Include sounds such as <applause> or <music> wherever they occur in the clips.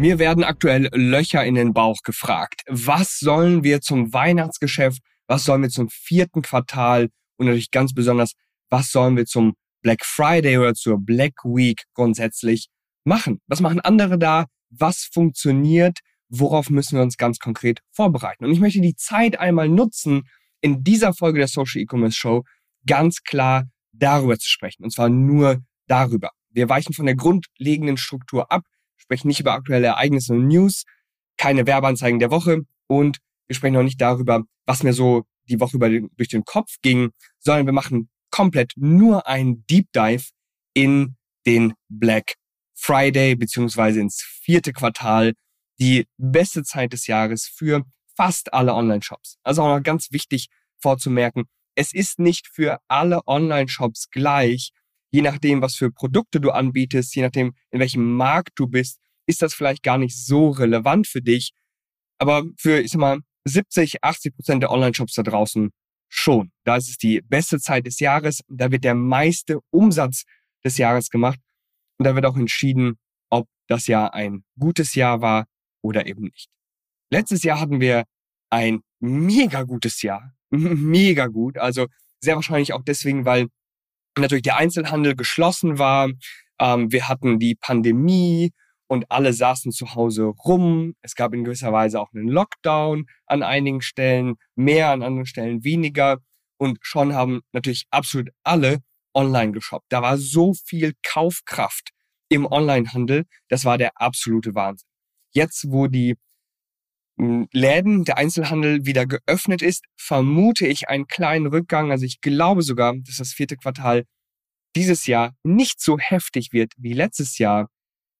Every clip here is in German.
Mir werden aktuell Löcher in den Bauch gefragt. Was sollen wir zum Weihnachtsgeschäft? Was sollen wir zum vierten Quartal? Und natürlich ganz besonders, was sollen wir zum Black Friday oder zur Black Week grundsätzlich machen? Was machen andere da? Was funktioniert? Worauf müssen wir uns ganz konkret vorbereiten? Und ich möchte die Zeit einmal nutzen, in dieser Folge der Social E-Commerce Show ganz klar darüber zu sprechen. Und zwar nur darüber. Wir weichen von der grundlegenden Struktur ab sprechen nicht über aktuelle Ereignisse und News, keine Werbeanzeigen der Woche und wir sprechen auch nicht darüber, was mir so die Woche über den, durch den Kopf ging, sondern wir machen komplett nur ein Deep Dive in den Black Friday beziehungsweise ins vierte Quartal, die beste Zeit des Jahres für fast alle Online-Shops. Also auch noch ganz wichtig vorzumerken, es ist nicht für alle Online-Shops gleich, je nachdem, was für Produkte du anbietest, je nachdem, in welchem Markt du bist, ist das vielleicht gar nicht so relevant für dich. Aber für, ich sag mal, 70, 80 Prozent der Online-Shops da draußen schon. Da ist es die beste Zeit des Jahres. Da wird der meiste Umsatz des Jahres gemacht. Und da wird auch entschieden, ob das Jahr ein gutes Jahr war oder eben nicht. Letztes Jahr hatten wir ein mega gutes Jahr. <laughs> mega gut. Also sehr wahrscheinlich auch deswegen, weil natürlich der Einzelhandel geschlossen war. Ähm, wir hatten die Pandemie und alle saßen zu Hause rum. Es gab in gewisser Weise auch einen Lockdown an einigen Stellen, mehr an anderen Stellen weniger. Und schon haben natürlich absolut alle online geshoppt. Da war so viel Kaufkraft im Onlinehandel. Das war der absolute Wahnsinn. Jetzt, wo die Läden, der Einzelhandel wieder geöffnet ist, vermute ich einen kleinen Rückgang. Also ich glaube sogar, dass das vierte Quartal dieses Jahr nicht so heftig wird wie letztes Jahr.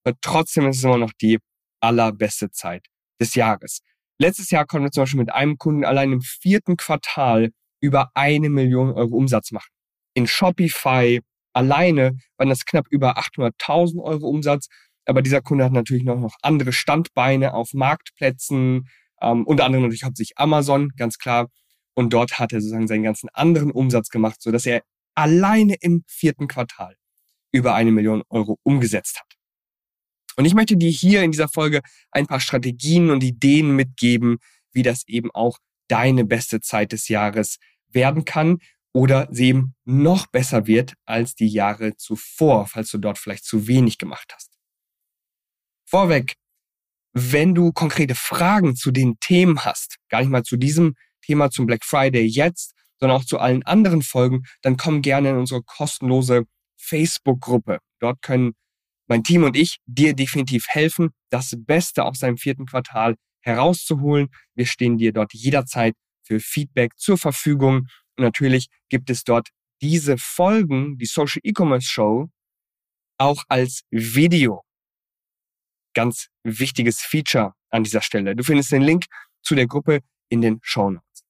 Aber trotzdem ist es immer noch die allerbeste Zeit des Jahres. Letztes Jahr konnten wir zum Beispiel mit einem Kunden allein im vierten Quartal über eine Million Euro Umsatz machen. In Shopify alleine waren das knapp über 800.000 Euro Umsatz. Aber dieser Kunde hat natürlich noch, noch andere Standbeine auf Marktplätzen, ähm, unter anderem natürlich hauptsächlich Amazon, ganz klar. Und dort hat er sozusagen seinen ganzen anderen Umsatz gemacht, so dass er alleine im vierten Quartal über eine Million Euro umgesetzt hat. Und ich möchte dir hier in dieser Folge ein paar Strategien und Ideen mitgeben, wie das eben auch deine beste Zeit des Jahres werden kann oder sie eben noch besser wird als die Jahre zuvor, falls du dort vielleicht zu wenig gemacht hast. Vorweg, wenn du konkrete Fragen zu den Themen hast, gar nicht mal zu diesem Thema zum Black Friday jetzt, sondern auch zu allen anderen Folgen, dann komm gerne in unsere kostenlose Facebook-Gruppe. Dort können mein Team und ich dir definitiv helfen, das Beste aus deinem vierten Quartal herauszuholen. Wir stehen dir dort jederzeit für Feedback zur Verfügung. Und natürlich gibt es dort diese Folgen, die Social E-Commerce Show, auch als Video ganz wichtiges Feature an dieser Stelle. Du findest den Link zu der Gruppe in den Show Notes.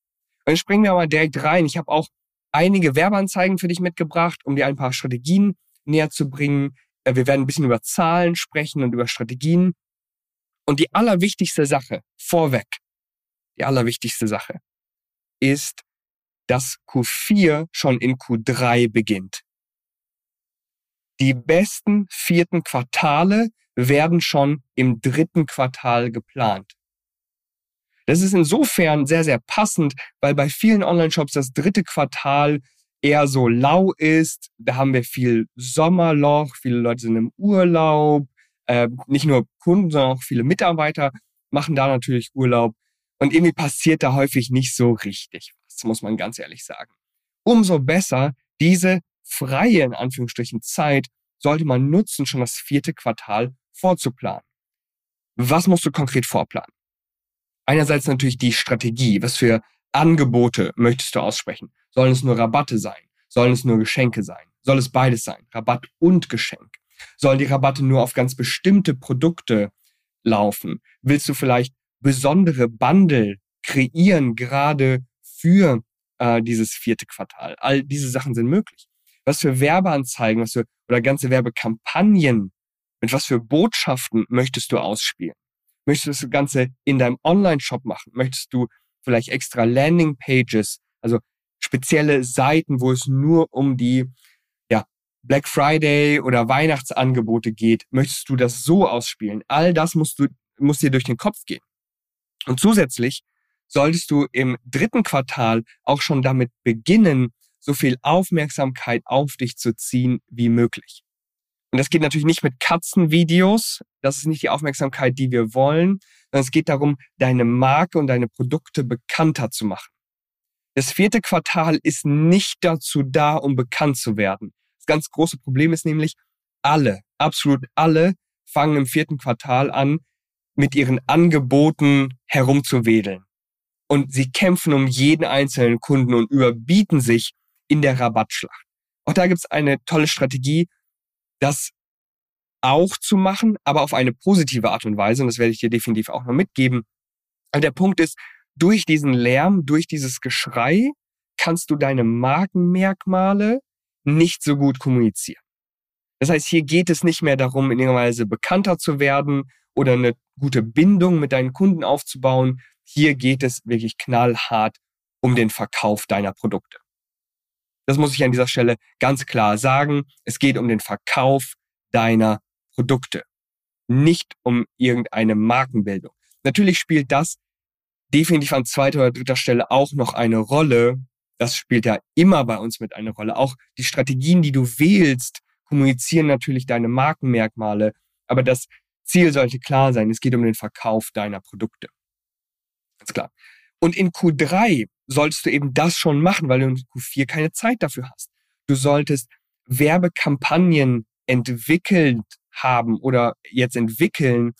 Jetzt springen wir mal direkt rein. Ich habe auch einige Werbeanzeigen für dich mitgebracht, um dir ein paar Strategien näher zu bringen. Äh, wir werden ein bisschen über Zahlen sprechen und über Strategien. Und die allerwichtigste Sache vorweg, die allerwichtigste Sache ist, dass Q4 schon in Q3 beginnt. Die besten vierten Quartale werden schon im dritten Quartal geplant. Das ist insofern sehr, sehr passend, weil bei vielen Online-Shops das dritte Quartal eher so lau ist. Da haben wir viel Sommerloch, viele Leute sind im Urlaub, äh, nicht nur Kunden, sondern auch viele Mitarbeiter machen da natürlich Urlaub. Und irgendwie passiert da häufig nicht so richtig was, muss man ganz ehrlich sagen. Umso besser diese freie, in Anführungsstrichen, Zeit sollte man nutzen, schon das vierte Quartal vorzuplanen. Was musst du konkret vorplanen? Einerseits natürlich die Strategie. Was für Angebote möchtest du aussprechen? Sollen es nur Rabatte sein? Sollen es nur Geschenke sein? Soll es beides sein? Rabatt und Geschenk? Sollen die Rabatte nur auf ganz bestimmte Produkte laufen? Willst du vielleicht besondere Bundle kreieren, gerade für äh, dieses vierte Quartal. All diese Sachen sind möglich. Was für Werbeanzeigen, was für, oder ganze Werbekampagnen, mit was für Botschaften möchtest du ausspielen? Möchtest du das Ganze in deinem Online-Shop machen? Möchtest du vielleicht extra Landing-Pages, also spezielle Seiten, wo es nur um die ja, Black Friday oder Weihnachtsangebote geht? Möchtest du das so ausspielen? All das musst du, muss dir durch den Kopf gehen. Und zusätzlich solltest du im dritten Quartal auch schon damit beginnen, so viel Aufmerksamkeit auf dich zu ziehen wie möglich. Und das geht natürlich nicht mit Katzenvideos. Das ist nicht die Aufmerksamkeit, die wir wollen, sondern es geht darum, deine Marke und deine Produkte bekannter zu machen. Das vierte Quartal ist nicht dazu da, um bekannt zu werden. Das ganz große Problem ist nämlich, alle, absolut alle fangen im vierten Quartal an, mit ihren Angeboten herumzuwedeln. Und sie kämpfen um jeden einzelnen Kunden und überbieten sich in der Rabattschlacht. Auch da gibt es eine tolle Strategie, das auch zu machen, aber auf eine positive Art und Weise. Und das werde ich dir definitiv auch noch mitgeben. Aber der Punkt ist, durch diesen Lärm, durch dieses Geschrei kannst du deine Markenmerkmale nicht so gut kommunizieren. Das heißt, hier geht es nicht mehr darum, in irgendeiner Weise bekannter zu werden oder eine gute Bindung mit deinen Kunden aufzubauen. Hier geht es wirklich knallhart um den Verkauf deiner Produkte. Das muss ich an dieser Stelle ganz klar sagen. Es geht um den Verkauf deiner Produkte, nicht um irgendeine Markenbildung. Natürlich spielt das definitiv an zweiter oder dritter Stelle auch noch eine Rolle. Das spielt ja immer bei uns mit einer Rolle. Auch die Strategien, die du wählst, kommunizieren natürlich deine Markenmerkmale. Aber das Ziel sollte klar sein. Es geht um den Verkauf deiner Produkte. Ganz klar. Und in Q3 solltest du eben das schon machen, weil du in Q4 keine Zeit dafür hast. Du solltest Werbekampagnen entwickelt haben oder jetzt entwickeln,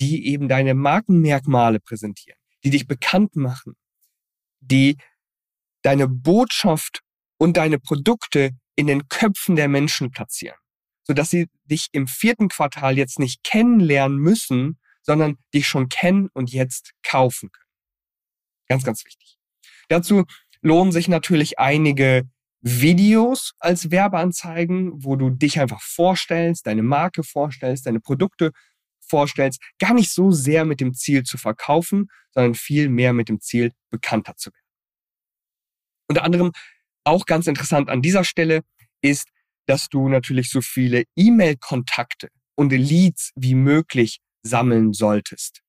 die eben deine Markenmerkmale präsentieren, die dich bekannt machen, die deine Botschaft und deine Produkte in den Köpfen der Menschen platzieren, sodass sie dich im vierten Quartal jetzt nicht kennenlernen müssen, sondern dich schon kennen und jetzt kaufen können. Ganz, ganz wichtig. Dazu lohnen sich natürlich einige Videos als Werbeanzeigen, wo du dich einfach vorstellst, deine Marke vorstellst, deine Produkte vorstellst, gar nicht so sehr mit dem Ziel zu verkaufen, sondern viel mehr mit dem Ziel, bekannter zu werden. Unter anderem auch ganz interessant an dieser Stelle ist, dass du natürlich so viele E-Mail-Kontakte und Leads wie möglich sammeln solltest.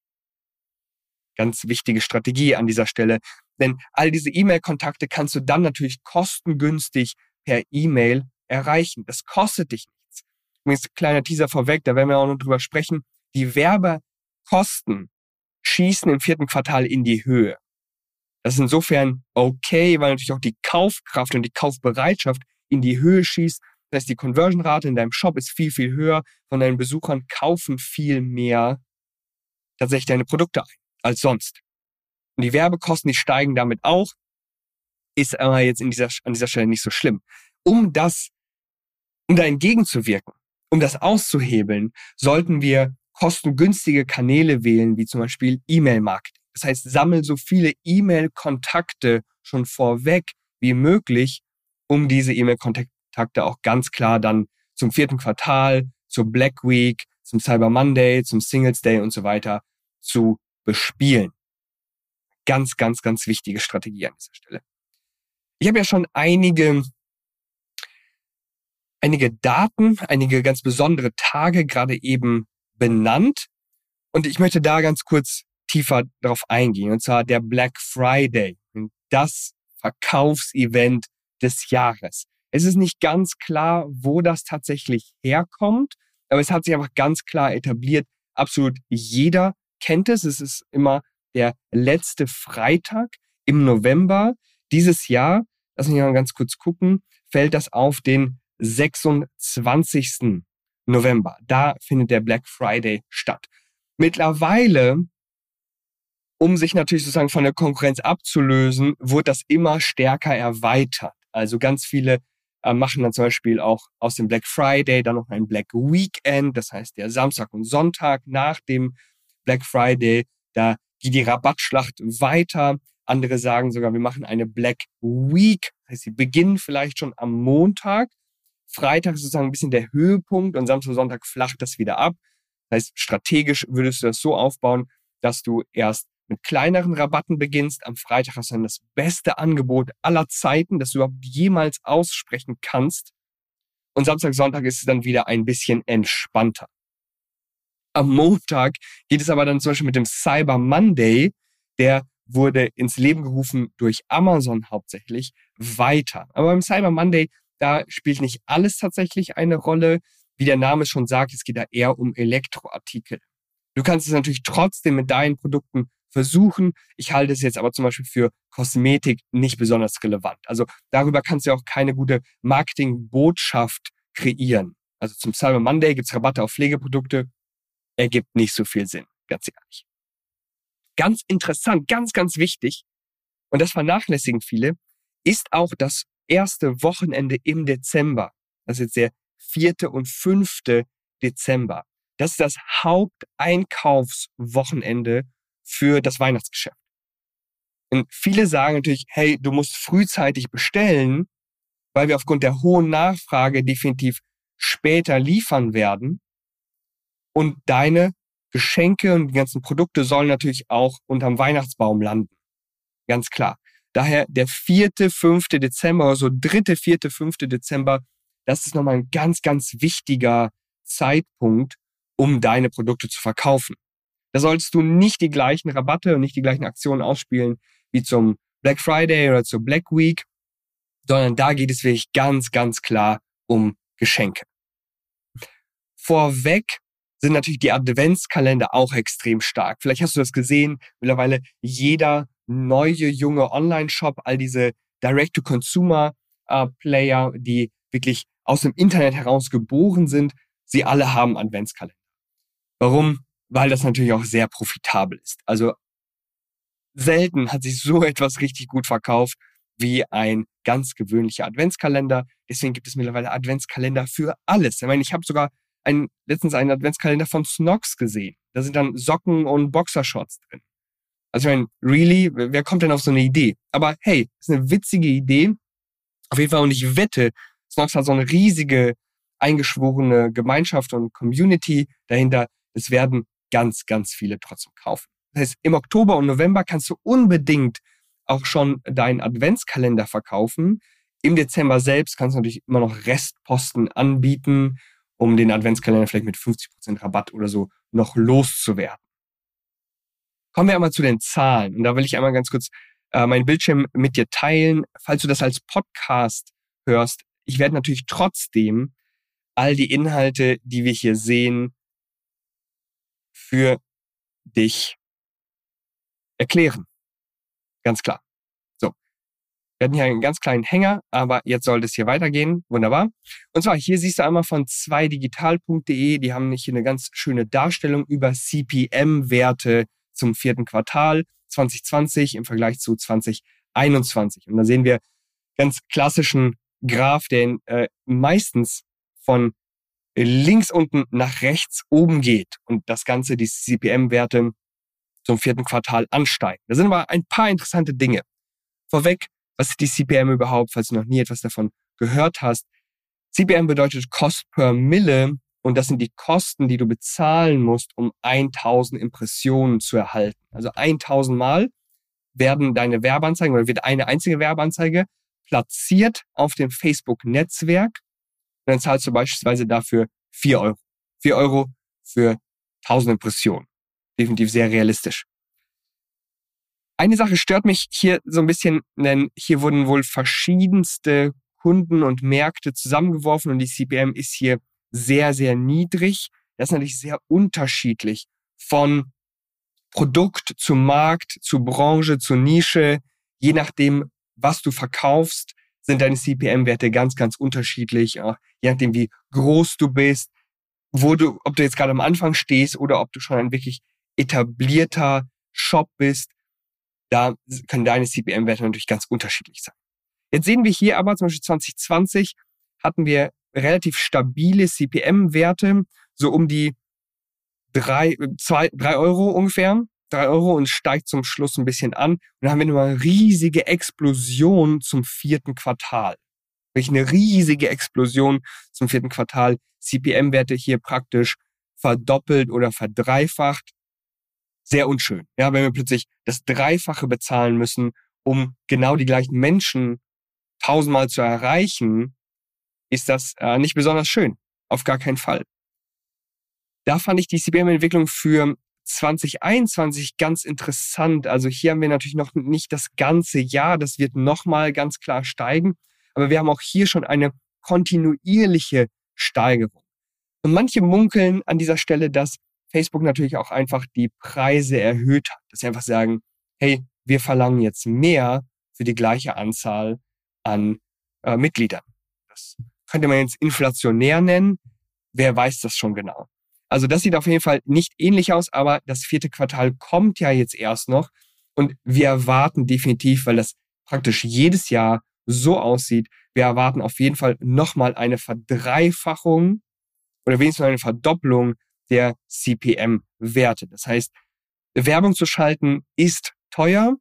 Ganz wichtige Strategie an dieser Stelle. Denn all diese E-Mail-Kontakte kannst du dann natürlich kostengünstig per E-Mail erreichen. Das kostet dich nichts. Übrigens, kleiner Teaser vorweg, da werden wir auch noch drüber sprechen. Die Werbekosten schießen im vierten Quartal in die Höhe. Das ist insofern okay, weil natürlich auch die Kaufkraft und die Kaufbereitschaft in die Höhe schießt. Das heißt, die Conversion-Rate in deinem Shop ist viel, viel höher. Von deinen Besuchern kaufen viel mehr tatsächlich deine Produkte ein als sonst. Und die Werbekosten, die steigen damit auch, ist aber jetzt in dieser, an dieser Stelle nicht so schlimm. Um das, um da entgegenzuwirken, um das auszuhebeln, sollten wir kostengünstige Kanäle wählen, wie zum Beispiel E-Mail-Marketing. Das heißt, sammel so viele E-Mail-Kontakte schon vorweg wie möglich, um diese E-Mail-Kontakte auch ganz klar dann zum vierten Quartal, zur Black Week, zum Cyber Monday, zum Singles Day und so weiter zu bespielen. Ganz, ganz, ganz wichtige Strategie an dieser Stelle. Ich habe ja schon einige, einige Daten, einige ganz besondere Tage gerade eben benannt. Und ich möchte da ganz kurz tiefer darauf eingehen. Und zwar der Black Friday. Das Verkaufsevent des Jahres. Es ist nicht ganz klar, wo das tatsächlich herkommt, aber es hat sich einfach ganz klar etabliert. Absolut jeder kennt es. Es ist immer der letzte Freitag im November dieses Jahr. Lass mich mal ganz kurz gucken. Fällt das auf den 26. November. Da findet der Black Friday statt. Mittlerweile, um sich natürlich sozusagen von der Konkurrenz abzulösen, wird das immer stärker erweitert. Also ganz viele äh, machen dann zum Beispiel auch aus dem Black Friday dann noch ein Black Weekend, das heißt der Samstag und Sonntag nach dem Black Friday, da geht die Rabattschlacht weiter. Andere sagen sogar, wir machen eine Black Week. Das heißt, sie beginnen vielleicht schon am Montag. Freitag ist sozusagen ein bisschen der Höhepunkt und Samstag, Sonntag flacht das wieder ab. Das heißt, strategisch würdest du das so aufbauen, dass du erst mit kleineren Rabatten beginnst. Am Freitag hast du dann das beste Angebot aller Zeiten, das du überhaupt jemals aussprechen kannst. Und Samstag, Sonntag ist es dann wieder ein bisschen entspannter. Am Montag geht es aber dann zum Beispiel mit dem Cyber Monday, der wurde ins Leben gerufen durch Amazon hauptsächlich, weiter. Aber beim Cyber Monday, da spielt nicht alles tatsächlich eine Rolle. Wie der Name schon sagt, es geht da eher um Elektroartikel. Du kannst es natürlich trotzdem mit deinen Produkten versuchen. Ich halte es jetzt aber zum Beispiel für Kosmetik nicht besonders relevant. Also darüber kannst du auch keine gute Marketingbotschaft kreieren. Also zum Cyber Monday gibt's Rabatte auf Pflegeprodukte. Ergibt nicht so viel Sinn, ganz ehrlich. Ganz interessant, ganz, ganz wichtig, und das vernachlässigen viele, ist auch das erste Wochenende im Dezember. Das ist jetzt der vierte und fünfte Dezember. Das ist das Haupteinkaufswochenende für das Weihnachtsgeschäft. Und viele sagen natürlich, hey, du musst frühzeitig bestellen, weil wir aufgrund der hohen Nachfrage definitiv später liefern werden. Und deine Geschenke und die ganzen Produkte sollen natürlich auch unterm Weihnachtsbaum landen. Ganz klar. Daher der vierte, fünfte Dezember, also dritte, vierte, fünfte Dezember, das ist nochmal ein ganz, ganz wichtiger Zeitpunkt, um deine Produkte zu verkaufen. Da solltest du nicht die gleichen Rabatte und nicht die gleichen Aktionen ausspielen wie zum Black Friday oder zur Black Week, sondern da geht es wirklich ganz, ganz klar um Geschenke. Vorweg sind natürlich die Adventskalender auch extrem stark. Vielleicht hast du das gesehen. Mittlerweile jeder neue, junge Online-Shop, all diese Direct-to-Consumer-Player, die wirklich aus dem Internet heraus geboren sind, sie alle haben Adventskalender. Warum? Weil das natürlich auch sehr profitabel ist. Also selten hat sich so <laughs> etwas richtig gut verkauft wie ein ganz gewöhnlicher Adventskalender. Deswegen gibt es mittlerweile Adventskalender für alles. Ich meine, ich habe sogar einen, letztens einen Adventskalender von Snox gesehen. Da sind dann Socken und Boxershorts drin. Also ich meine, really, wer kommt denn auf so eine Idee? Aber hey, ist eine witzige Idee. Auf jeden Fall, und ich wette, Snox hat so eine riesige eingeschworene Gemeinschaft und Community dahinter. Es werden ganz, ganz viele trotzdem kaufen. Das heißt, im Oktober und November kannst du unbedingt auch schon deinen Adventskalender verkaufen. Im Dezember selbst kannst du natürlich immer noch Restposten anbieten um den Adventskalender vielleicht mit 50% Rabatt oder so noch loszuwerden. Kommen wir einmal zu den Zahlen. Und da will ich einmal ganz kurz äh, meinen Bildschirm mit dir teilen. Falls du das als Podcast hörst, ich werde natürlich trotzdem all die Inhalte, die wir hier sehen, für dich erklären. Ganz klar. Wir hatten hier einen ganz kleinen Hänger, aber jetzt sollte es hier weitergehen. Wunderbar. Und zwar, hier siehst du einmal von 2digital.de, die haben hier eine ganz schöne Darstellung über CPM-Werte zum vierten Quartal 2020 im Vergleich zu 2021. Und da sehen wir ganz klassischen Graph, der äh, meistens von links unten nach rechts oben geht und das Ganze, die CPM-Werte zum vierten Quartal ansteigen. Da sind aber ein paar interessante Dinge. Vorweg, was ist die CPM überhaupt, falls du noch nie etwas davon gehört hast? CPM bedeutet Cost per Mille und das sind die Kosten, die du bezahlen musst, um 1000 Impressionen zu erhalten. Also 1000 Mal werden deine Werbeanzeigen oder wird eine einzige Werbeanzeige platziert auf dem Facebook-Netzwerk. Und dann zahlst du beispielsweise dafür 4 Euro. 4 Euro für 1000 Impressionen. Definitiv sehr realistisch. Eine Sache stört mich hier so ein bisschen, denn hier wurden wohl verschiedenste Kunden und Märkte zusammengeworfen und die CPM ist hier sehr, sehr niedrig. Das ist natürlich sehr unterschiedlich von Produkt zu Markt, zu Branche, zu Nische. Je nachdem, was du verkaufst, sind deine CPM-Werte ganz, ganz unterschiedlich. Je nachdem, wie groß du bist, wo du, ob du jetzt gerade am Anfang stehst oder ob du schon ein wirklich etablierter Shop bist, da können deine CPM-Werte natürlich ganz unterschiedlich sein. Jetzt sehen wir hier aber, zum Beispiel 2020 hatten wir relativ stabile CPM-Werte, so um die drei, zwei, drei Euro ungefähr. drei Euro und steigt zum Schluss ein bisschen an. Und dann haben wir eine riesige Explosion zum vierten Quartal. Wirklich eine riesige Explosion zum vierten Quartal. CPM-Werte hier praktisch verdoppelt oder verdreifacht. Sehr unschön. Ja, wenn wir plötzlich das Dreifache bezahlen müssen, um genau die gleichen Menschen tausendmal zu erreichen, ist das äh, nicht besonders schön. Auf gar keinen Fall. Da fand ich die CPM-Entwicklung für 2021 ganz interessant. Also hier haben wir natürlich noch nicht das ganze Jahr. Das wird nochmal ganz klar steigen. Aber wir haben auch hier schon eine kontinuierliche Steigerung. Und manche munkeln an dieser Stelle, dass Facebook natürlich auch einfach die Preise erhöht hat. Dass sie einfach sagen, hey, wir verlangen jetzt mehr für die gleiche Anzahl an äh, Mitgliedern. Das könnte man jetzt inflationär nennen. Wer weiß das schon genau? Also das sieht auf jeden Fall nicht ähnlich aus, aber das vierte Quartal kommt ja jetzt erst noch und wir erwarten definitiv, weil das praktisch jedes Jahr so aussieht, wir erwarten auf jeden Fall nochmal eine Verdreifachung oder wenigstens eine Verdopplung der CPM-Werte. Das heißt, Werbung zu schalten ist teuer,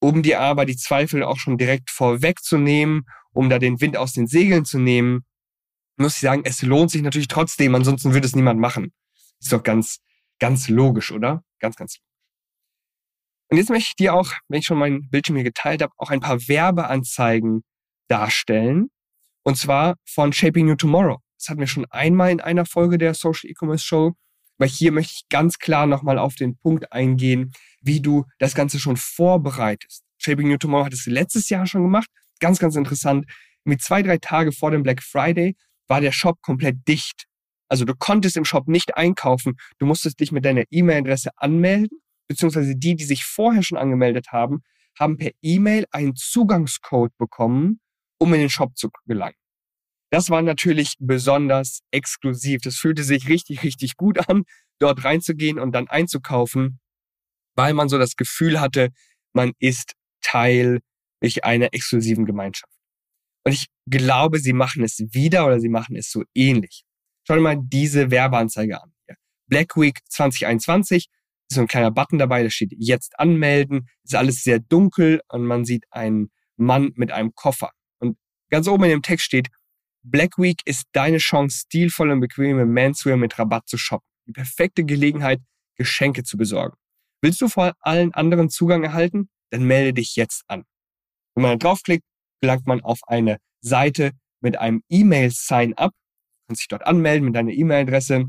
um dir aber die Zweifel auch schon direkt vorwegzunehmen, um da den Wind aus den Segeln zu nehmen, muss ich sagen, es lohnt sich natürlich trotzdem, ansonsten würde es niemand machen. Ist doch ganz, ganz logisch, oder? Ganz, ganz logisch. Und jetzt möchte ich dir auch, wenn ich schon mein Bildschirm hier geteilt habe, auch ein paar Werbeanzeigen darstellen. Und zwar von Shaping You Tomorrow. Das hatten wir schon einmal in einer Folge der Social E-Commerce Show. Weil hier möchte ich ganz klar nochmal auf den Punkt eingehen, wie du das Ganze schon vorbereitest. Shaping You Tomorrow hat es letztes Jahr schon gemacht. Ganz, ganz interessant. Mit zwei, drei Tage vor dem Black Friday war der Shop komplett dicht. Also du konntest im Shop nicht einkaufen. Du musstest dich mit deiner E-Mail-Adresse anmelden, beziehungsweise die, die sich vorher schon angemeldet haben, haben per E-Mail einen Zugangscode bekommen, um in den Shop zu gelangen. Das war natürlich besonders exklusiv. Das fühlte sich richtig, richtig gut an, dort reinzugehen und dann einzukaufen, weil man so das Gefühl hatte, man ist Teil einer exklusiven Gemeinschaft. Und ich glaube, sie machen es wieder oder sie machen es so ähnlich. Schau dir mal diese Werbeanzeige an. Black Week 2021 ist so ein kleiner Button dabei, da steht jetzt anmelden. Ist alles sehr dunkel und man sieht einen Mann mit einem Koffer. Und ganz oben in dem Text steht, Black Week ist deine Chance, stilvoll und bequeme Manswear mit Rabatt zu shoppen. Die perfekte Gelegenheit, Geschenke zu besorgen. Willst du vor allen anderen Zugang erhalten? Dann melde dich jetzt an. Wenn man draufklickt, gelangt man auf eine Seite mit einem E-Mail-Sign-up. Du kannst dich dort anmelden mit deiner E-Mail-Adresse.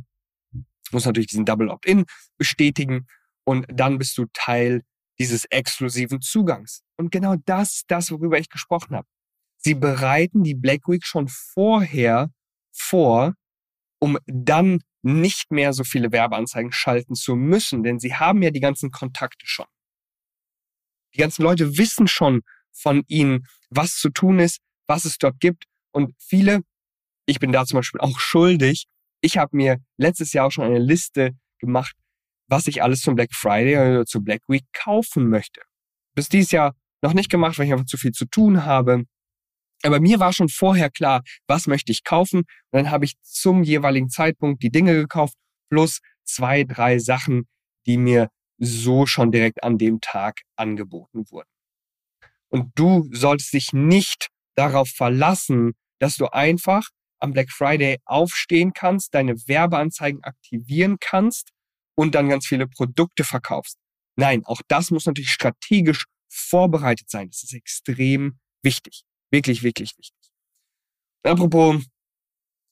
Muss natürlich diesen Double Opt-in bestätigen und dann bist du Teil dieses exklusiven Zugangs. Und genau das ist das, worüber ich gesprochen habe. Sie bereiten die Black Week schon vorher vor, um dann nicht mehr so viele Werbeanzeigen schalten zu müssen, denn sie haben ja die ganzen Kontakte schon. Die ganzen Leute wissen schon von ihnen, was zu tun ist, was es dort gibt. Und viele, ich bin da zum Beispiel auch schuldig, ich habe mir letztes Jahr auch schon eine Liste gemacht, was ich alles zum Black Friday oder zur Black Week kaufen möchte. Bis dieses Jahr noch nicht gemacht, weil ich einfach zu viel zu tun habe. Aber mir war schon vorher klar, was möchte ich kaufen. Und dann habe ich zum jeweiligen Zeitpunkt die Dinge gekauft, plus zwei, drei Sachen, die mir so schon direkt an dem Tag angeboten wurden. Und du solltest dich nicht darauf verlassen, dass du einfach am Black Friday aufstehen kannst, deine Werbeanzeigen aktivieren kannst und dann ganz viele Produkte verkaufst. Nein, auch das muss natürlich strategisch vorbereitet sein. Das ist extrem wichtig. Wirklich, wirklich wichtig. Apropos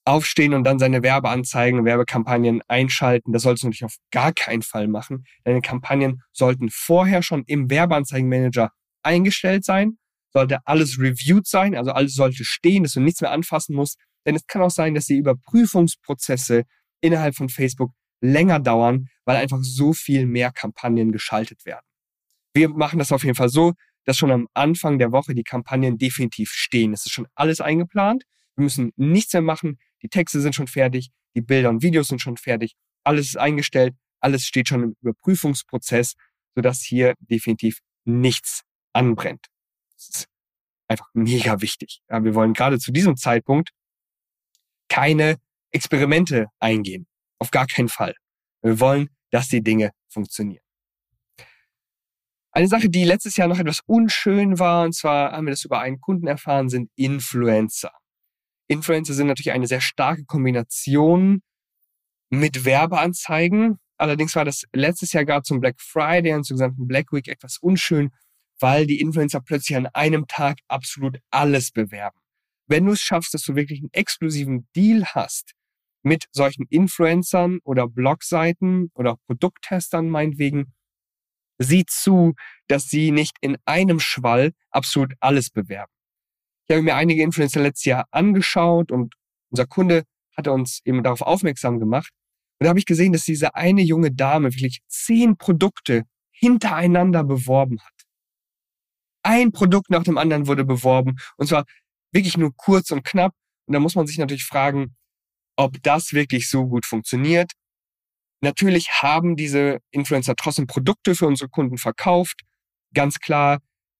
aufstehen und dann seine Werbeanzeigen, Werbekampagnen einschalten, das sollst du natürlich auf gar keinen Fall machen. Deine Kampagnen sollten vorher schon im Werbeanzeigenmanager eingestellt sein, sollte alles reviewed sein, also alles sollte stehen, dass du nichts mehr anfassen musst. Denn es kann auch sein, dass die Überprüfungsprozesse innerhalb von Facebook länger dauern, weil einfach so viel mehr Kampagnen geschaltet werden. Wir machen das auf jeden Fall so, dass schon am Anfang der Woche die Kampagnen definitiv stehen. Es ist schon alles eingeplant. Wir müssen nichts mehr machen. Die Texte sind schon fertig, die Bilder und Videos sind schon fertig. Alles ist eingestellt, alles steht schon im Überprüfungsprozess, sodass hier definitiv nichts anbrennt. Das ist einfach mega wichtig. Ja, wir wollen gerade zu diesem Zeitpunkt keine Experimente eingehen. Auf gar keinen Fall. Wir wollen, dass die Dinge funktionieren. Eine Sache, die letztes Jahr noch etwas unschön war, und zwar haben wir das über einen Kunden erfahren, sind Influencer. Influencer sind natürlich eine sehr starke Kombination mit Werbeanzeigen. Allerdings war das letztes Jahr gerade zum Black Friday und zur gesamten Black Week etwas unschön, weil die Influencer plötzlich an einem Tag absolut alles bewerben. Wenn du es schaffst, dass du wirklich einen exklusiven Deal hast mit solchen Influencern oder Blogseiten oder Produkttestern meinetwegen, sieh zu, dass sie nicht in einem Schwall absolut alles bewerben. Ich habe mir einige Influencer letztes Jahr angeschaut und unser Kunde hatte uns eben darauf aufmerksam gemacht. Und da habe ich gesehen, dass diese eine junge Dame wirklich zehn Produkte hintereinander beworben hat. Ein Produkt nach dem anderen wurde beworben und zwar wirklich nur kurz und knapp. Und da muss man sich natürlich fragen, ob das wirklich so gut funktioniert. Natürlich haben diese Influencer trotzdem Produkte für unsere Kunden verkauft, ganz klar.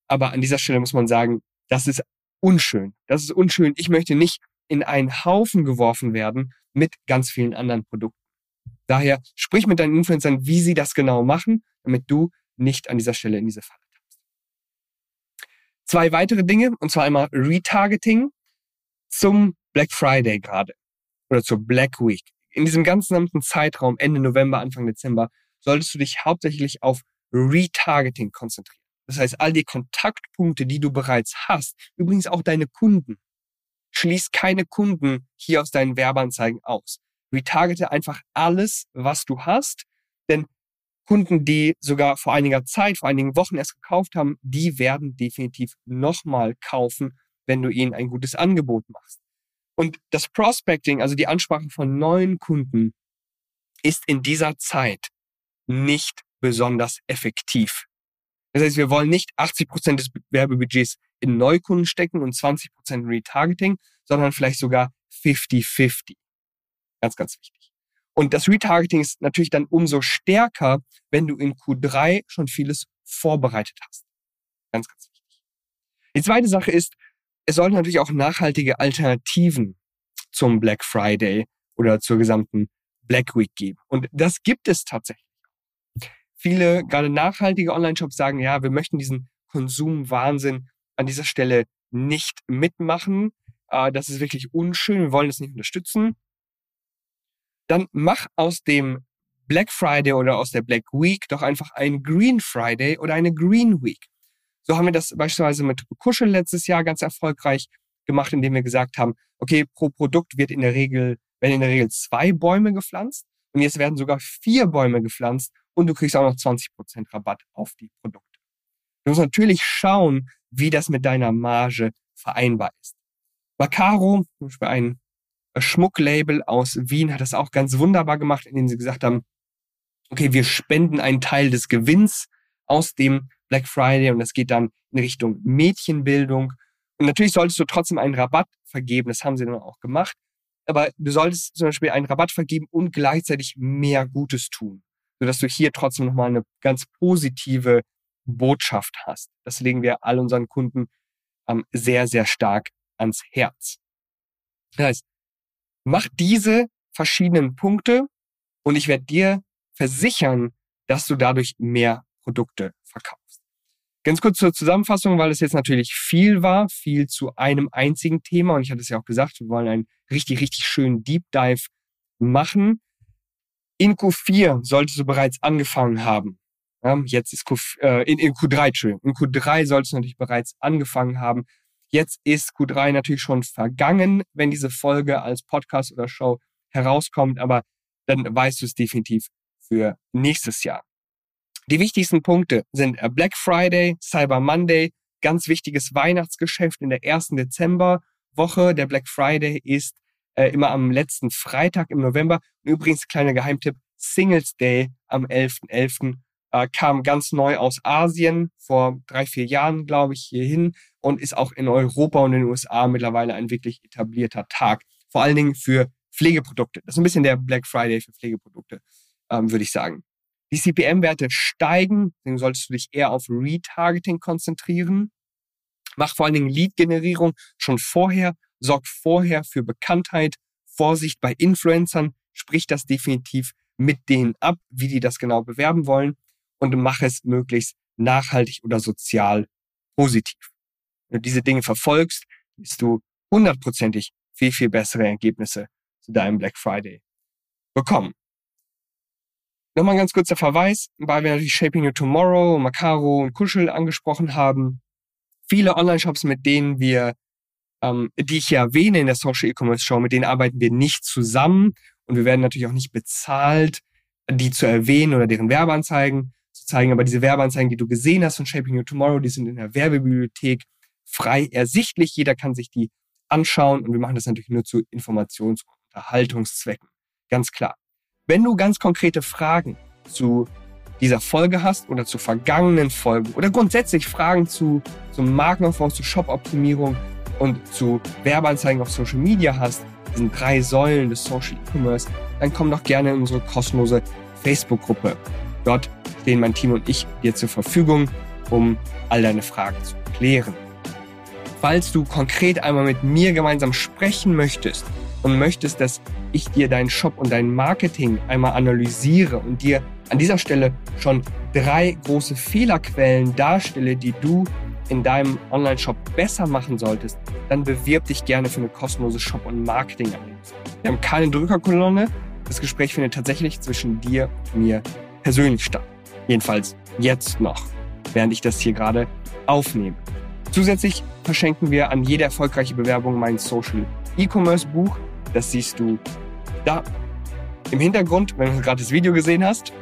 Aber an dieser Stelle muss man sagen, das ist unschön. Das ist unschön. Ich möchte nicht in einen Haufen geworfen werden mit ganz vielen anderen Produkten. Daher sprich mit deinen Influencern, wie sie das genau machen, damit du nicht an dieser Stelle in diese Falle tappst. Zwei weitere Dinge, und zwar einmal Retargeting zum Black Friday gerade oder zur Black Week in diesem ganzen Zeitraum, Ende November, Anfang Dezember, solltest du dich hauptsächlich auf Retargeting konzentrieren. Das heißt, all die Kontaktpunkte, die du bereits hast, übrigens auch deine Kunden, schließ keine Kunden hier aus deinen Werbeanzeigen aus. Retargete einfach alles, was du hast, denn Kunden, die sogar vor einiger Zeit, vor einigen Wochen erst gekauft haben, die werden definitiv nochmal kaufen, wenn du ihnen ein gutes Angebot machst. Und das Prospecting, also die Ansprache von neuen Kunden, ist in dieser Zeit nicht besonders effektiv. Das heißt, wir wollen nicht 80 Prozent des Werbebudgets in Neukunden stecken und 20 Prozent Retargeting, sondern vielleicht sogar 50-50. Ganz, ganz wichtig. Und das Retargeting ist natürlich dann umso stärker, wenn du in Q3 schon vieles vorbereitet hast. Ganz, ganz wichtig. Die zweite Sache ist, es sollten natürlich auch nachhaltige Alternativen zum Black Friday oder zur gesamten Black Week geben. Und das gibt es tatsächlich. Viele, gerade nachhaltige Online-Shops sagen, ja, wir möchten diesen Konsumwahnsinn an dieser Stelle nicht mitmachen. Äh, das ist wirklich unschön. Wir wollen das nicht unterstützen. Dann mach aus dem Black Friday oder aus der Black Week doch einfach ein Green Friday oder eine Green Week. So haben wir das beispielsweise mit Kuschel letztes Jahr ganz erfolgreich gemacht, indem wir gesagt haben, okay, pro Produkt wird in der Regel, werden in der Regel zwei Bäume gepflanzt und jetzt werden sogar vier Bäume gepflanzt und du kriegst auch noch 20% Rabatt auf die Produkte. Du musst natürlich schauen, wie das mit deiner Marge vereinbar ist. Macaro, zum Beispiel ein Schmucklabel aus Wien, hat das auch ganz wunderbar gemacht, indem sie gesagt haben, okay, wir spenden einen Teil des Gewinns aus dem Black Friday und das geht dann in Richtung Mädchenbildung. Und natürlich solltest du trotzdem einen Rabatt vergeben, das haben sie dann auch gemacht. Aber du solltest zum Beispiel einen Rabatt vergeben und gleichzeitig mehr Gutes tun, sodass du hier trotzdem nochmal eine ganz positive Botschaft hast. Das legen wir all unseren Kunden ähm, sehr, sehr stark ans Herz. Das heißt, mach diese verschiedenen Punkte und ich werde dir versichern, dass du dadurch mehr Produkte verkaufst. Ganz kurz zur Zusammenfassung, weil es jetzt natürlich viel war, viel zu einem einzigen Thema. Und ich hatte es ja auch gesagt, wir wollen einen richtig, richtig schönen Deep Dive machen. In Q4 solltest du bereits angefangen haben. Ja, jetzt ist Q, äh, in, in Q3, Entschuldigung. In Q3 solltest du natürlich bereits angefangen haben. Jetzt ist Q3 natürlich schon vergangen, wenn diese Folge als Podcast oder Show herauskommt, aber dann weißt du es definitiv für nächstes Jahr. Die wichtigsten Punkte sind äh, Black Friday, Cyber Monday, ganz wichtiges Weihnachtsgeschäft in der ersten Dezemberwoche. Der Black Friday ist äh, immer am letzten Freitag im November. Und übrigens, kleiner Geheimtipp, Singles Day am 11.11. .11. Äh, kam ganz neu aus Asien, vor drei, vier Jahren, glaube ich, hierhin und ist auch in Europa und in den USA mittlerweile ein wirklich etablierter Tag. Vor allen Dingen für Pflegeprodukte. Das ist ein bisschen der Black Friday für Pflegeprodukte, ähm, würde ich sagen. Die CPM-Werte steigen, deswegen solltest du dich eher auf Retargeting konzentrieren. Mach vor allen Dingen Lead-Generierung schon vorher, sorg vorher für Bekanntheit, Vorsicht bei Influencern, sprich das definitiv mit denen ab, wie die das genau bewerben wollen und mach es möglichst nachhaltig oder sozial positiv. Wenn du diese Dinge verfolgst, wirst du hundertprozentig viel, viel bessere Ergebnisse zu deinem Black Friday bekommen. Nochmal ganz kurzer Verweis, weil wir natürlich Shaping Your Tomorrow, Macaro und Kuschel angesprochen haben. Viele Online-Shops, mit denen wir, ähm, die ich hier erwähne in der Social E-Commerce Show, mit denen arbeiten wir nicht zusammen und wir werden natürlich auch nicht bezahlt, die zu erwähnen oder deren Werbeanzeigen zu zeigen. Aber diese Werbeanzeigen, die du gesehen hast von Shaping Your Tomorrow, die sind in der Werbebibliothek frei ersichtlich. Jeder kann sich die anschauen und wir machen das natürlich nur zu Informations- und Unterhaltungszwecken. Ganz klar. Wenn du ganz konkrete Fragen zu dieser Folge hast oder zu vergangenen Folgen oder grundsätzlich Fragen zu, zum Markenaufbau, zu Shop-Optimierung und zu Werbeanzeigen auf Social Media hast, diesen drei Säulen des Social E-Commerce, dann komm doch gerne in unsere kostenlose Facebook-Gruppe. Dort stehen mein Team und ich dir zur Verfügung, um all deine Fragen zu klären. Falls du konkret einmal mit mir gemeinsam sprechen möchtest und möchtest, dass ich dir deinen Shop und dein Marketing einmal analysiere und dir an dieser Stelle schon drei große Fehlerquellen darstelle, die du in deinem Online-Shop besser machen solltest, dann bewirb dich gerne für eine kostenlose Shop- und Marketing-Analyse. Wir haben keine Drückerkolonne. Das Gespräch findet tatsächlich zwischen dir und mir persönlich statt. Jedenfalls jetzt noch, während ich das hier gerade aufnehme. Zusätzlich verschenken wir an jede erfolgreiche Bewerbung mein Social E-Commerce Buch. Das siehst du da im Hintergrund, wenn du gerade das Video gesehen hast.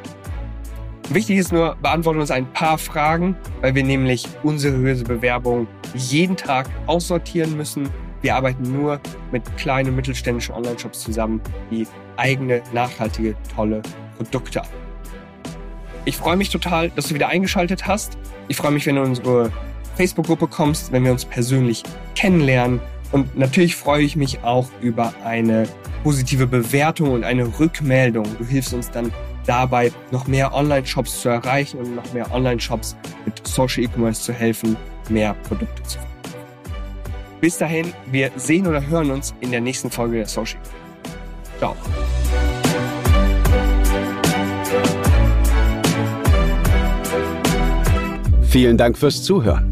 Wichtig ist nur, beantworten uns ein paar Fragen, weil wir nämlich unseriöse Bewerbungen jeden Tag aussortieren müssen. Wir arbeiten nur mit kleinen und mittelständischen Online-Shops zusammen, die eigene, nachhaltige, tolle Produkte haben. Ich freue mich total, dass du wieder eingeschaltet hast. Ich freue mich, wenn du in unsere Facebook-Gruppe kommst, wenn wir uns persönlich kennenlernen. Und natürlich freue ich mich auch über eine positive Bewertung und eine Rückmeldung. Du hilfst uns dann dabei, noch mehr Online-Shops zu erreichen und noch mehr Online-Shops mit Social E-Commerce zu helfen, mehr Produkte zu verkaufen. Bis dahin, wir sehen oder hören uns in der nächsten Folge der Social. Ciao. Vielen Dank fürs Zuhören.